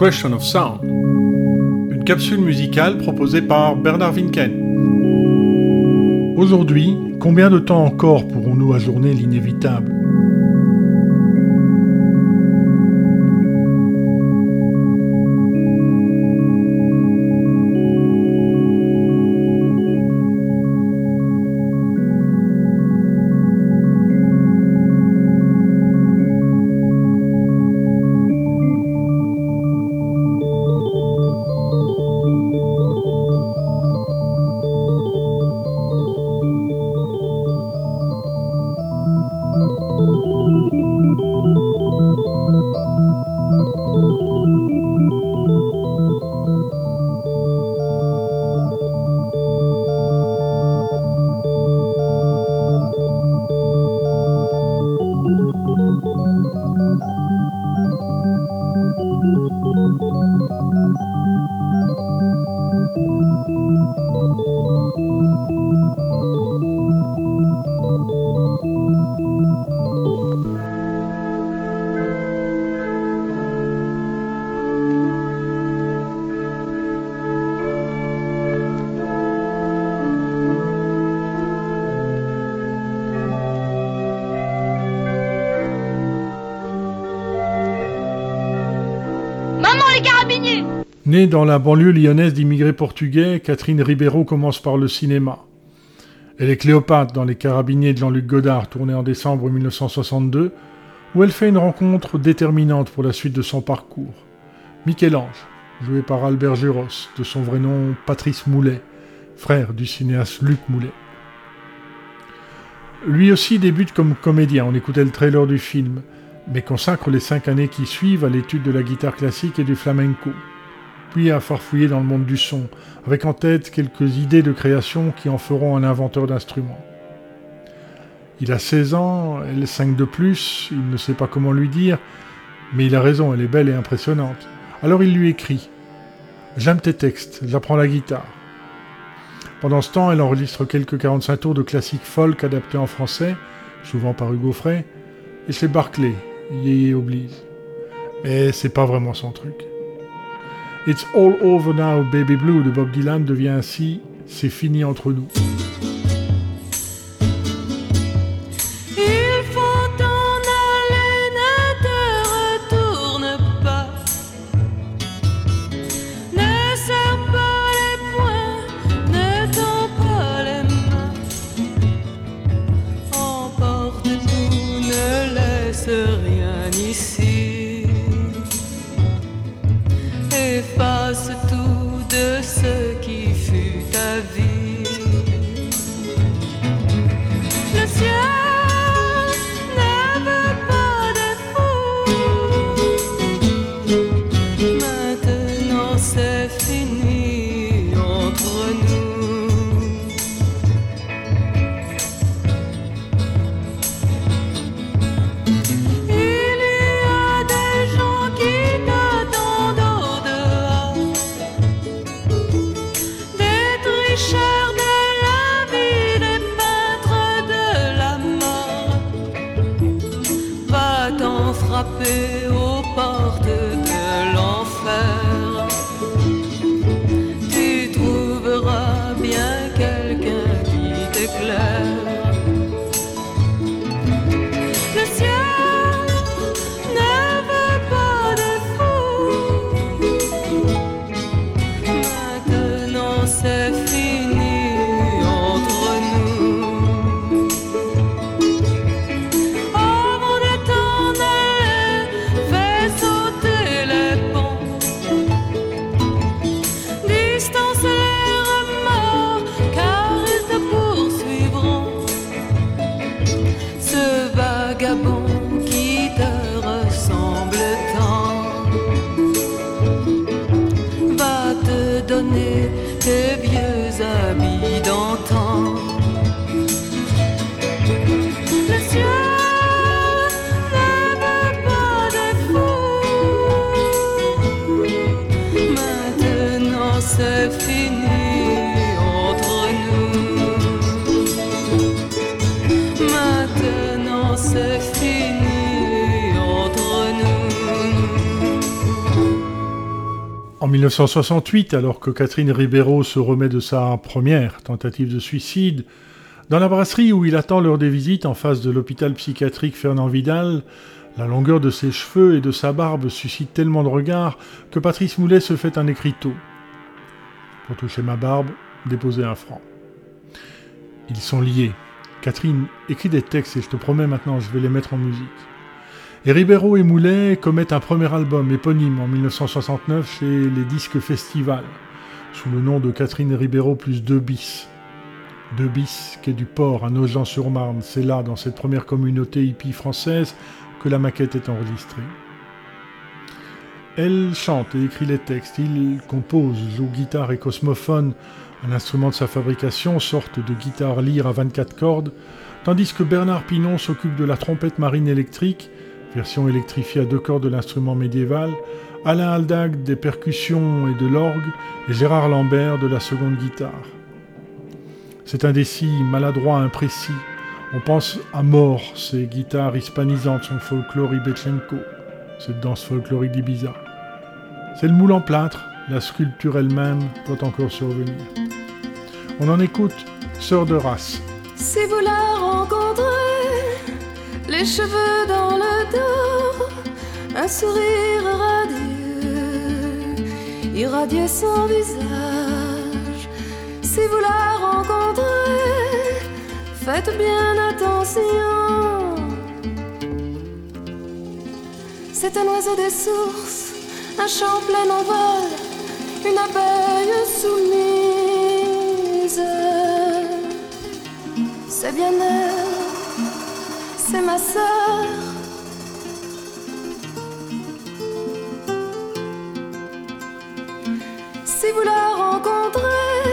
Question of Sound, une capsule musicale proposée par Bernard Winken. Aujourd'hui, combien de temps encore pourrons-nous ajourner l'inévitable? Dans la banlieue lyonnaise d'immigrés portugais, Catherine Ribeiro commence par le cinéma. Elle est Cléopâtre dans Les Carabiniers de Jean-Luc Godard, tourné en décembre 1962, où elle fait une rencontre déterminante pour la suite de son parcours. Michel-Ange, joué par Albert Juros, de son vrai nom Patrice Moulet, frère du cinéaste Luc Moulet. Lui aussi débute comme comédien, on écoutait le trailer du film, mais consacre les cinq années qui suivent à l'étude de la guitare classique et du flamenco puis à farfouiller dans le monde du son, avec en tête quelques idées de création qui en feront un inventeur d'instruments. Il a 16 ans, elle 5 de plus, il ne sait pas comment lui dire, mais il a raison, elle est belle et impressionnante. Alors il lui écrit J'aime tes textes, j'apprends la guitare. Pendant ce temps, elle enregistre quelques 45 tours de classiques folk adaptés en français, souvent par Hugo Frey, et chez Barclay, Yéyé oblige. Mais c'est pas vraiment son truc. It's All Over Now Baby Blue de Bob Dylan devient ainsi C'est fini entre nous. 1968, alors que Catherine Ribeiro se remet de sa première tentative de suicide, dans la brasserie où il attend l'heure des visites en face de l'hôpital psychiatrique Fernand Vidal, la longueur de ses cheveux et de sa barbe suscite tellement de regards que Patrice Moulet se fait un écriteau. Pour toucher ma barbe, déposer un franc. Ils sont liés. Catherine, écrit des textes et je te promets maintenant, je vais les mettre en musique. Et Ribeiro et Moulet commettent un premier album éponyme en 1969 chez les Disques Festival, sous le nom de Catherine Ribeiro plus deux bis. Deux bis, quai du port à Nogent-sur-Marne, c'est là, dans cette première communauté hippie française, que la maquette est enregistrée. Elle chante et écrit les textes, il compose, joue guitare et cosmophone, un instrument de sa fabrication, sorte de guitare lyre à 24 cordes, tandis que Bernard Pinon s'occupe de la trompette marine électrique version électrifiée à deux cordes de l'instrument médiéval, Alain Aldag des percussions et de l'orgue, et Gérard Lambert de la seconde guitare. C'est indécis, maladroit, imprécis. On pense à mort ces guitares hispanisantes, son folklore Ibetchenko, cette danse folklorique d'Ibiza. C'est le moule en plâtre, la sculpture elle-même doit encore survenir. On en écoute Sœur de race. Si vous la les cheveux dans le dos, un sourire radieux, irradier son visage. Si vous la rencontrez, faites bien attention. C'est un oiseau des sources, un chant plein en vol, une abeille soumise. C'est bien elle c'est ma sœur. Si vous la rencontrez,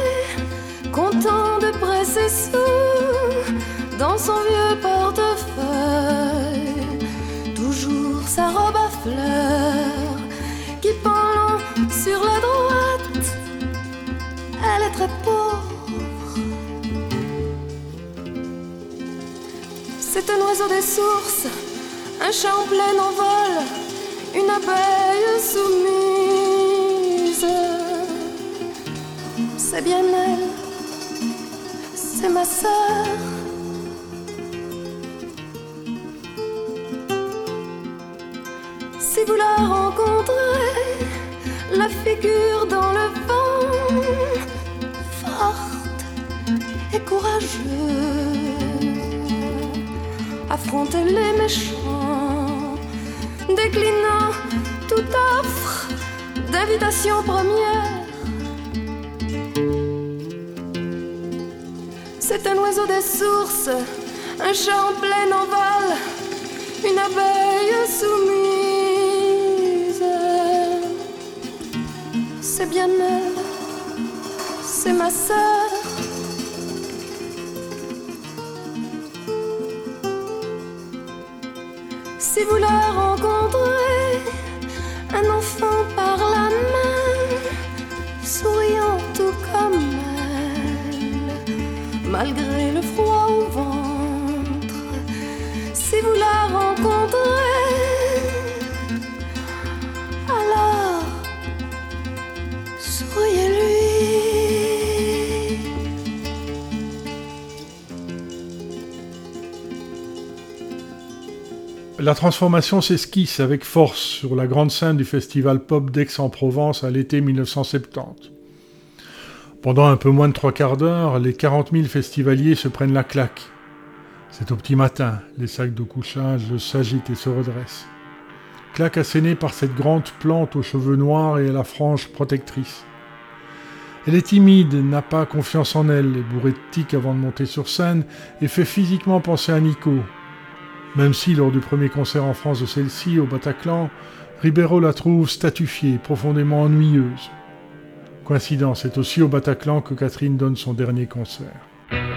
content de presser sous dans son vieux portefeuille, toujours sa robe à fleurs qui C'est un oiseau des sources, un plein en vol, une abeille soumise. C'est bien elle, c'est ma sœur. Si vous la rencontrez, la figure dans affronter les méchants, déclinant toute offre d'invitation première. C'est un oiseau des sources, un plein en vol, une abeille soumise. C'est bien elle, c'est ma sœur. La transformation s'esquisse avec force sur la grande scène du festival pop d'Aix-en-Provence à l'été 1970. Pendant un peu moins de trois quarts d'heure, les 40 000 festivaliers se prennent la claque. C'est au petit matin, les sacs de couchage s'agitent et se redressent. Claque assénée par cette grande plante aux cheveux noirs et à la frange protectrice. Elle est timide, n'a pas confiance en elle, est bourrée de tic avant de monter sur scène et fait physiquement penser à Nico, même si, lors du premier concert en France de celle-ci, au Bataclan, Ribeiro la trouve statufiée, profondément ennuyeuse. Coïncidence, c'est aussi au Bataclan que Catherine donne son dernier concert.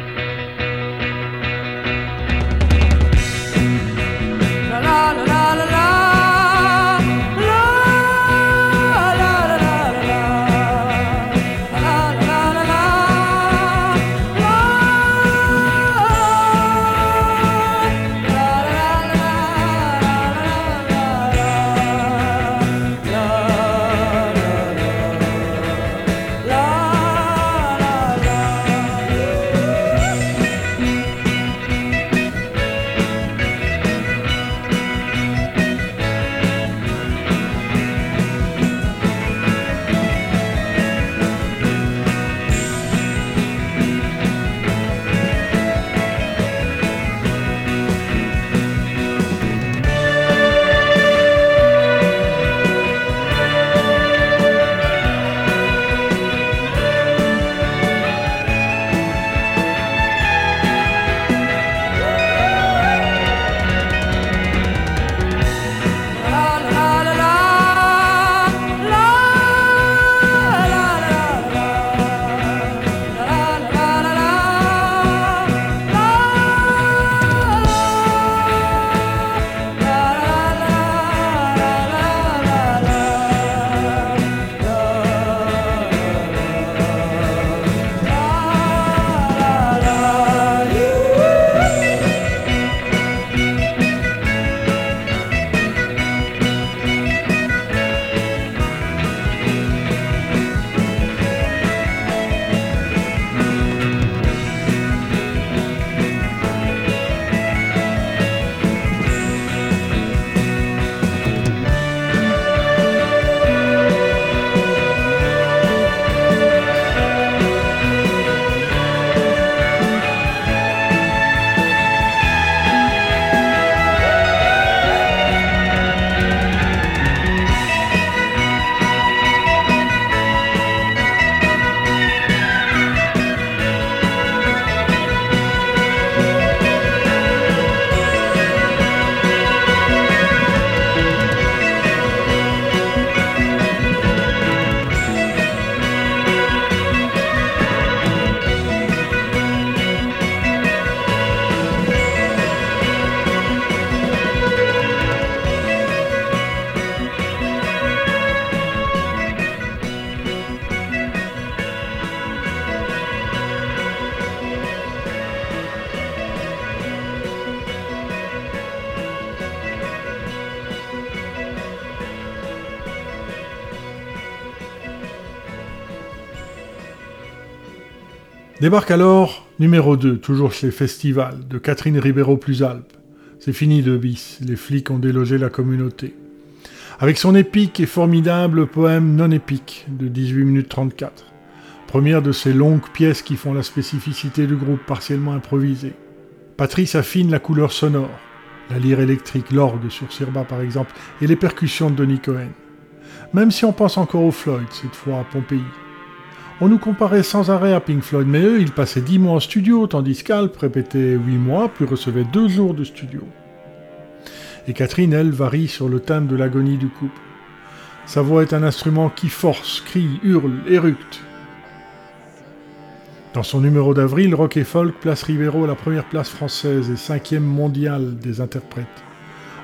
Débarque alors numéro 2, toujours chez Festival, de Catherine Ribeiro plus Alpes. C'est fini de bis, les flics ont délogé la communauté. Avec son épique et formidable poème non épique de 18 minutes 34. Première de ces longues pièces qui font la spécificité du groupe partiellement improvisé. Patrice affine la couleur sonore, la lyre électrique, l'orgue sur Sirba par exemple, et les percussions de Denis Cohen. Même si on pense encore au Floyd, cette fois à Pompéi. On nous comparait sans arrêt à Pink Floyd, mais eux, ils passaient dix mois en studio, tandis qu'Alp répétait huit mois, puis recevait deux jours de studio. Et Catherine, elle, varie sur le thème de l'agonie du couple. Sa voix est un instrument qui force, crie, hurle, éructe. Dans son numéro d'avril, Rock et Folk place Rivero à la première place française et cinquième mondiale des interprètes,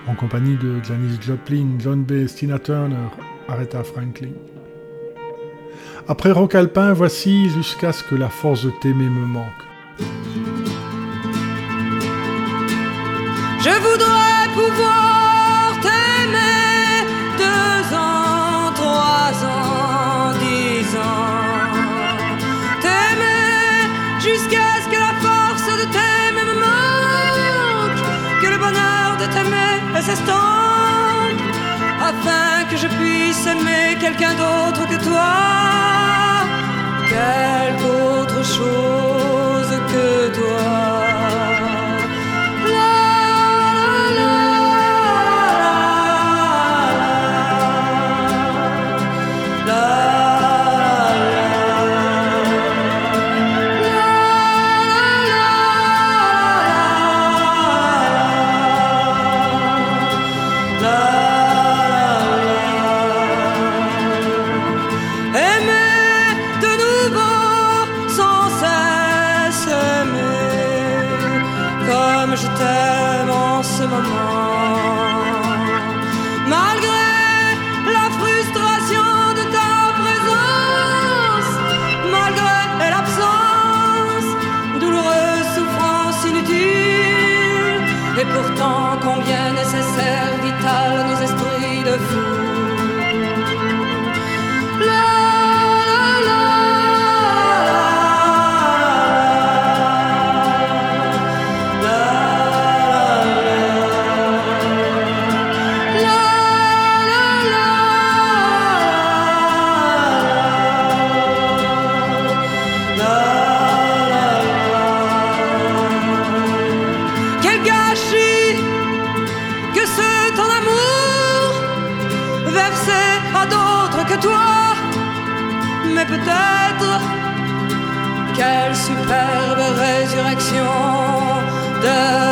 en compagnie de Janis Joplin, John Bay, Tina Turner, Aretha Franklin. Après rock alpin, voici jusqu'à ce que la force de t'aimer me manque. Je voudrais pouvoir t'aimer deux ans, trois ans, dix ans. T'aimer jusqu'à ce que la force de t'aimer me manque, que le bonheur de t'aimer s'estompe, afin que je puisse aimer quelqu'un d'autre que toi quelque autre chose que toi. combien nécessaire, vital, nos esprits de fous. de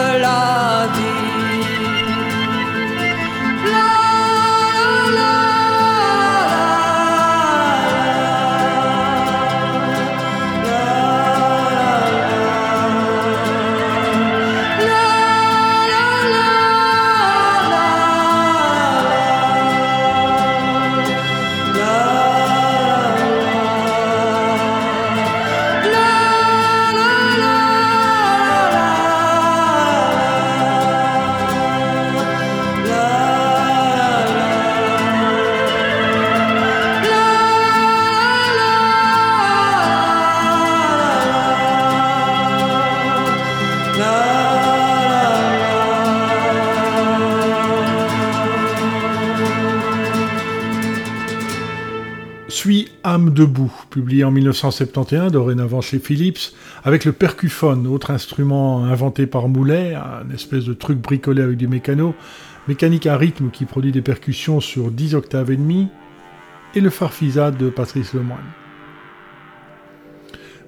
debout, publié en 1971, dorénavant chez Philips, avec le percuphone, autre instrument inventé par Moulet, un espèce de truc bricolé avec du mécano, mécanique à rythme qui produit des percussions sur 10 octaves et demi, et le farfisade de Patrice Lemoine.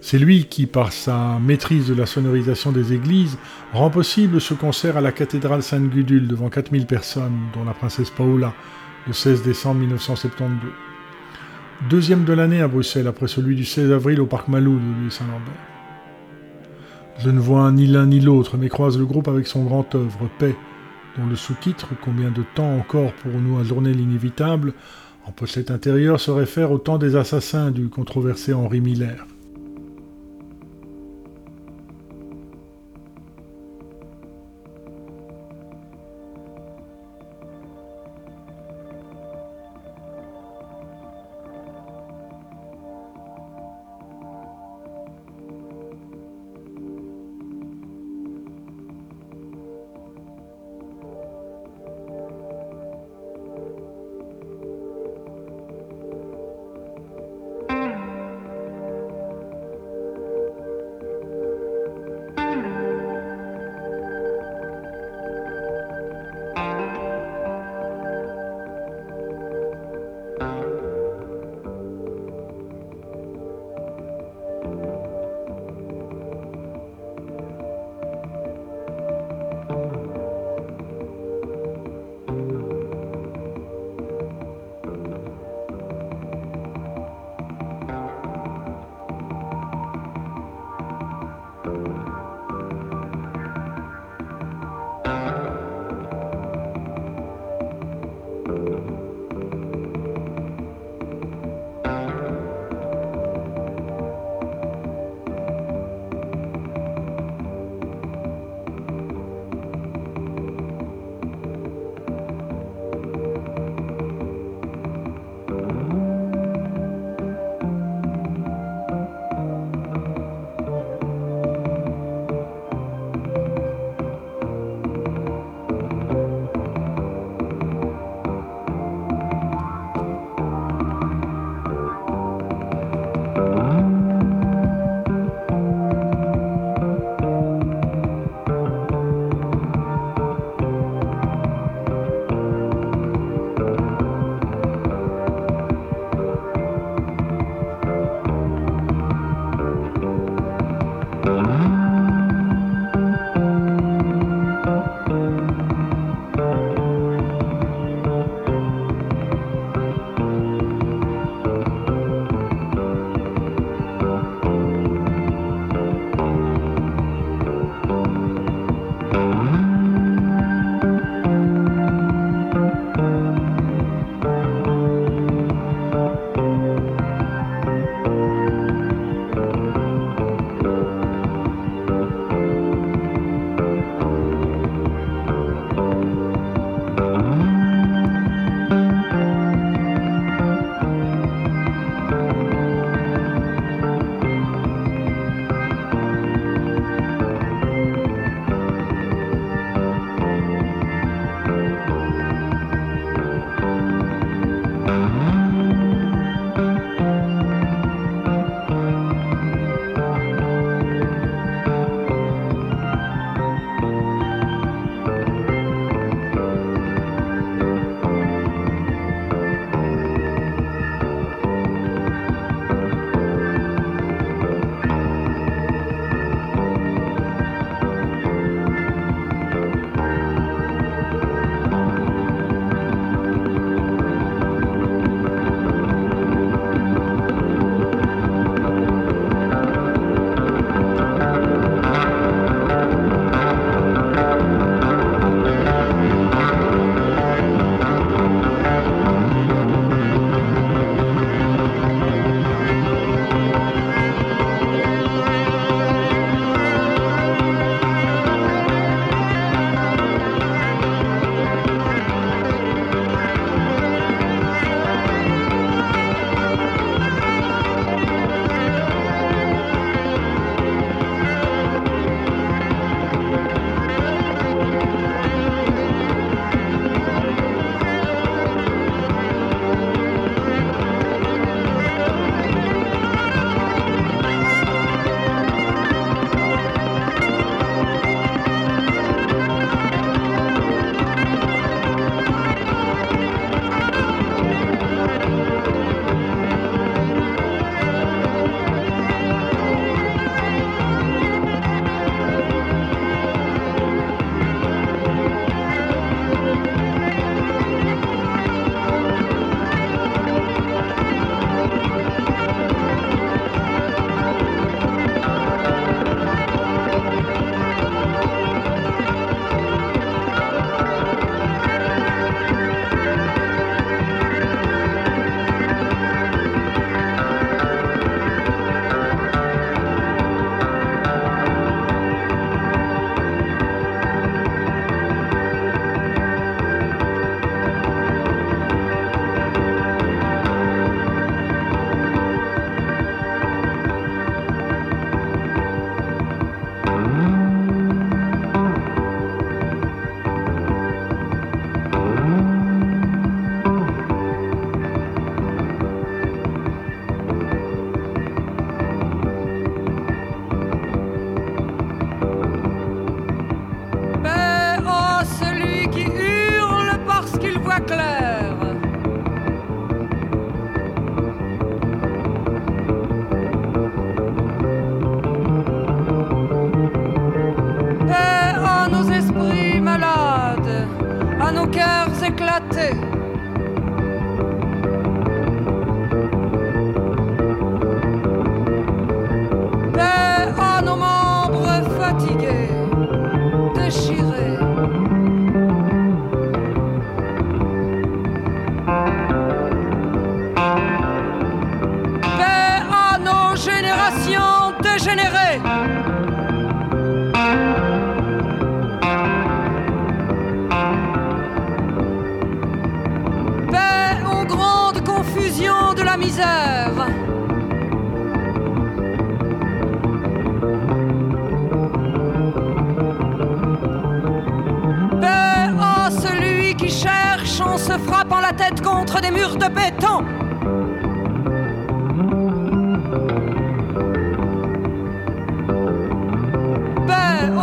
C'est lui qui, par sa maîtrise de la sonorisation des églises, rend possible ce concert à la cathédrale Sainte-Gudule devant 4000 personnes, dont la princesse Paola, le 16 décembre 1972 deuxième de l'année à Bruxelles, après celui du 16 avril au parc Malou de Saint-Lambert. Je ne vois ni l'un ni l'autre, mais croise le groupe avec son grand œuvre, Paix, dont le sous-titre, Combien de temps encore pour nous ajourner l'inévitable, en pochette intérieure se réfère au temps des assassins du controversé Henri Miller.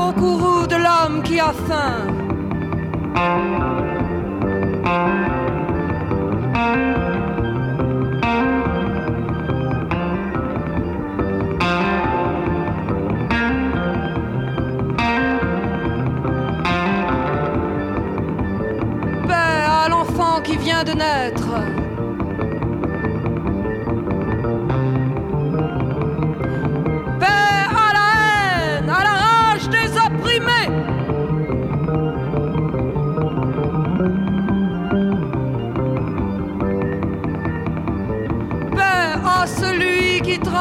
Au courroux de l'homme qui a faim. Paix à l'enfant qui vient de naître.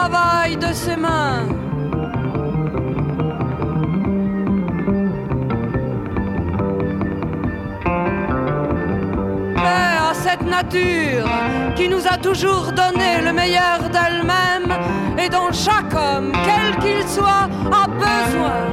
Travaille de ses mains. Paix à cette nature qui nous a toujours donné le meilleur d'elle-même et dont chaque homme, quel qu'il soit, a besoin.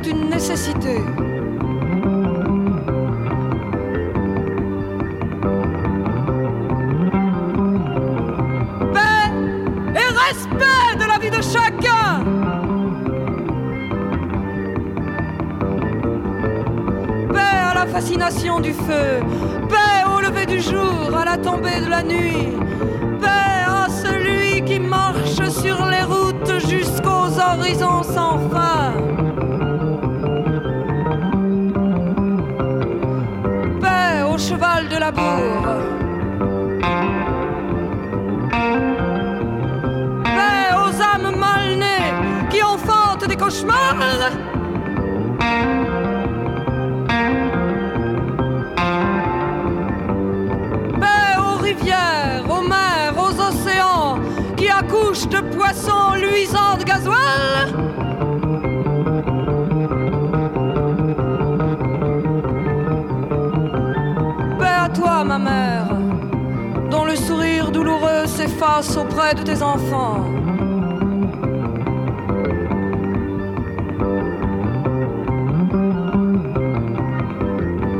M'est une nécessité. Paix et respect de la vie de chacun. Paix à la fascination du feu, paix au lever du jour, à la tombée de la nuit, paix à celui qui marche sur les routes jusqu'aux horizons sans fin. Cheval de la bourre. Paix aux âmes mal nées qui enfantent des cauchemars. Paix aux rivières, aux mers, aux océans qui accouchent de poissons luisants de gasoil. Auprès de tes enfants.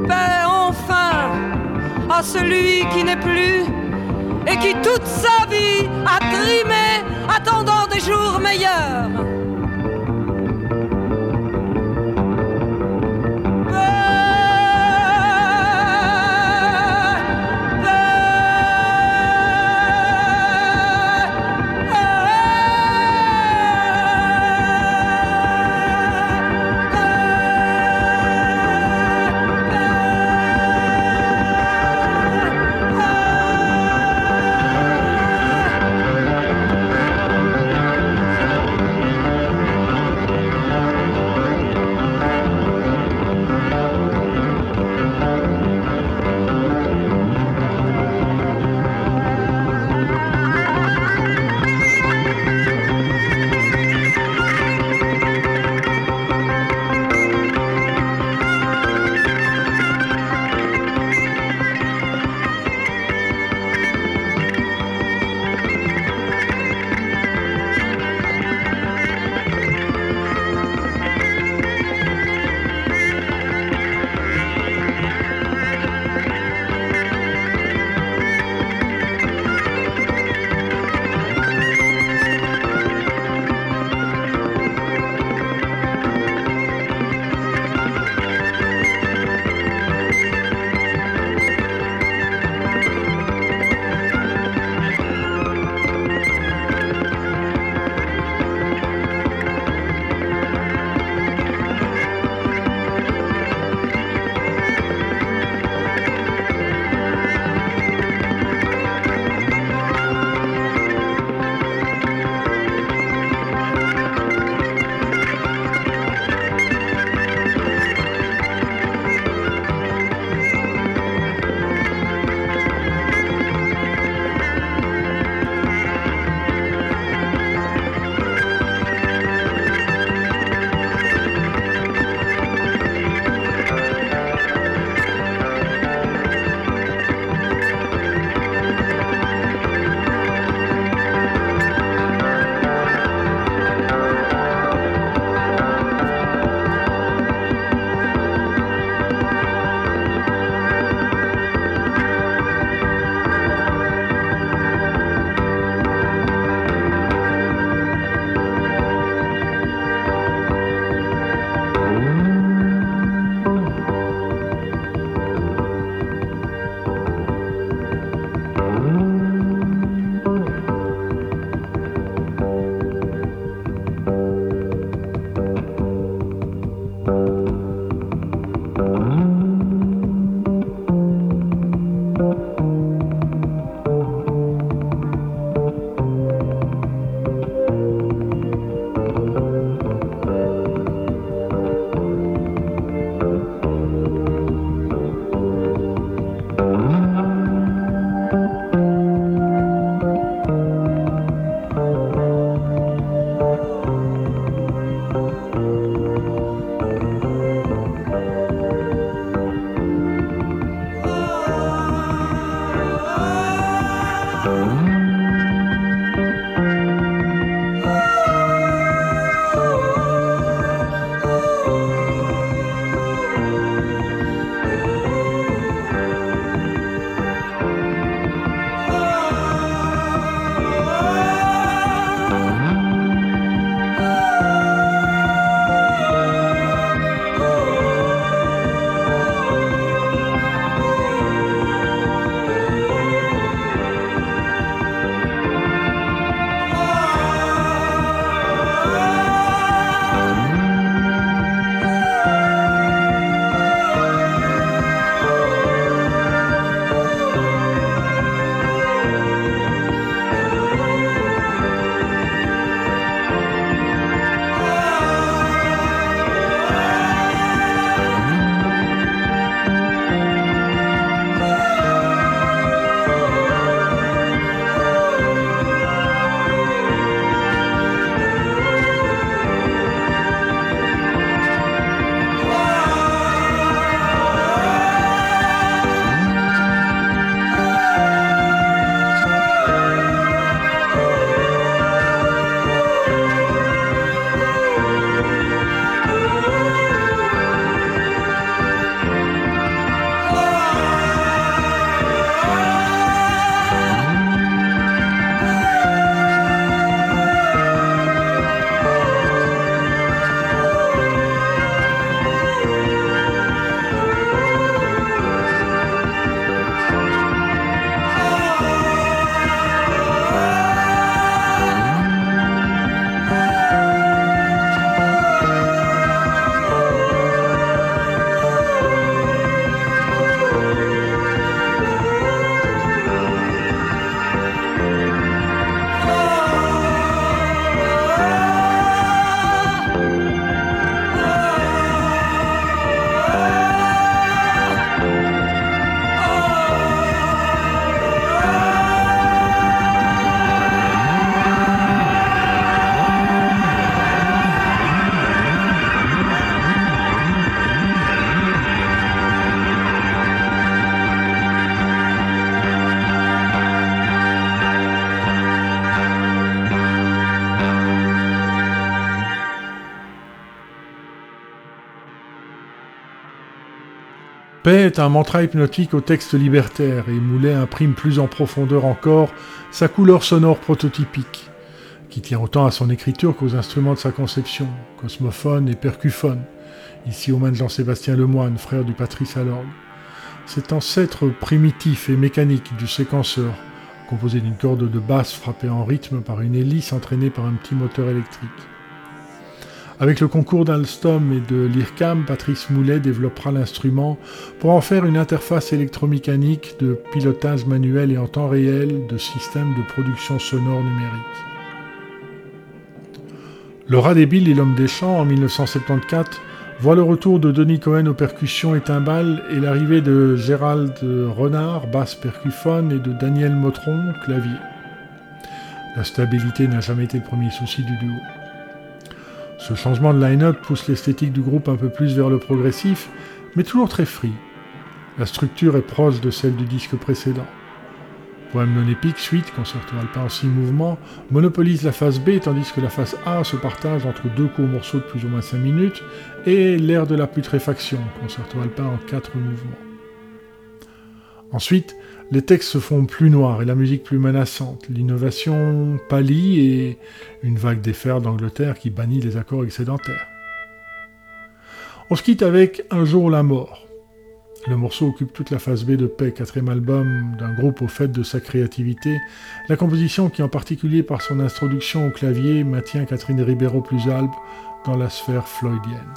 Paix enfin à celui qui n'est plus et qui toute sa vie a trimé attendant des jours meilleurs. Est un mantra hypnotique au texte libertaire et Moulet imprime plus en profondeur encore sa couleur sonore prototypique, qui tient autant à son écriture qu'aux instruments de sa conception, cosmophone et percuphone, ici aux mains de Jean-Sébastien Lemoine, frère du Patrice à l'orgue. Cet ancêtre primitif et mécanique du séquenceur, composé d'une corde de basse frappée en rythme par une hélice entraînée par un petit moteur électrique. Avec le concours d'Alstom et de l'IRCAM, Patrice Moulet développera l'instrument pour en faire une interface électromécanique de pilotage manuel et en temps réel de systèmes de production sonore numérique. Rat débile et l'homme des champs en 1974 voit le retour de Denis Cohen aux percussions et timbales et l'arrivée de Gérald Renard, basse percuphone, et de Daniel Motron, clavier. La stabilité n'a jamais été le premier souci du duo. Ce changement de line-up pousse l'esthétique du groupe un peu plus vers le progressif, mais toujours très free. La structure est proche de celle du disque précédent. Poème non épique, suite, concerto alpin en six mouvements, monopolise la phase B, tandis que la phase A se partage entre deux courts morceaux de plus ou moins 5 minutes, et l'ère de la putréfaction, concerto alpin en quatre mouvements. Ensuite, les textes se font plus noirs et la musique plus menaçante. L'innovation pâlit et une vague d'effers d'Angleterre qui bannit les accords excédentaires. On se quitte avec Un jour la mort. Le morceau occupe toute la phase B de Paix, quatrième album d'un groupe au fait de sa créativité. La composition qui, en particulier par son introduction au clavier, maintient Catherine Ribeiro plus albe dans la sphère floydienne.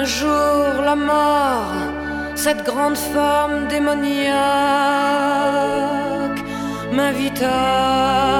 Un jour, la mort, cette grande femme démoniaque, m'invita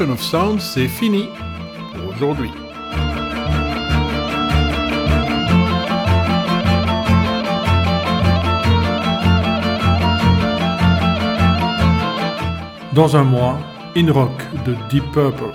Of Sound, c'est fini pour aujourd'hui. Dans un mois, In Rock de Deep Purple.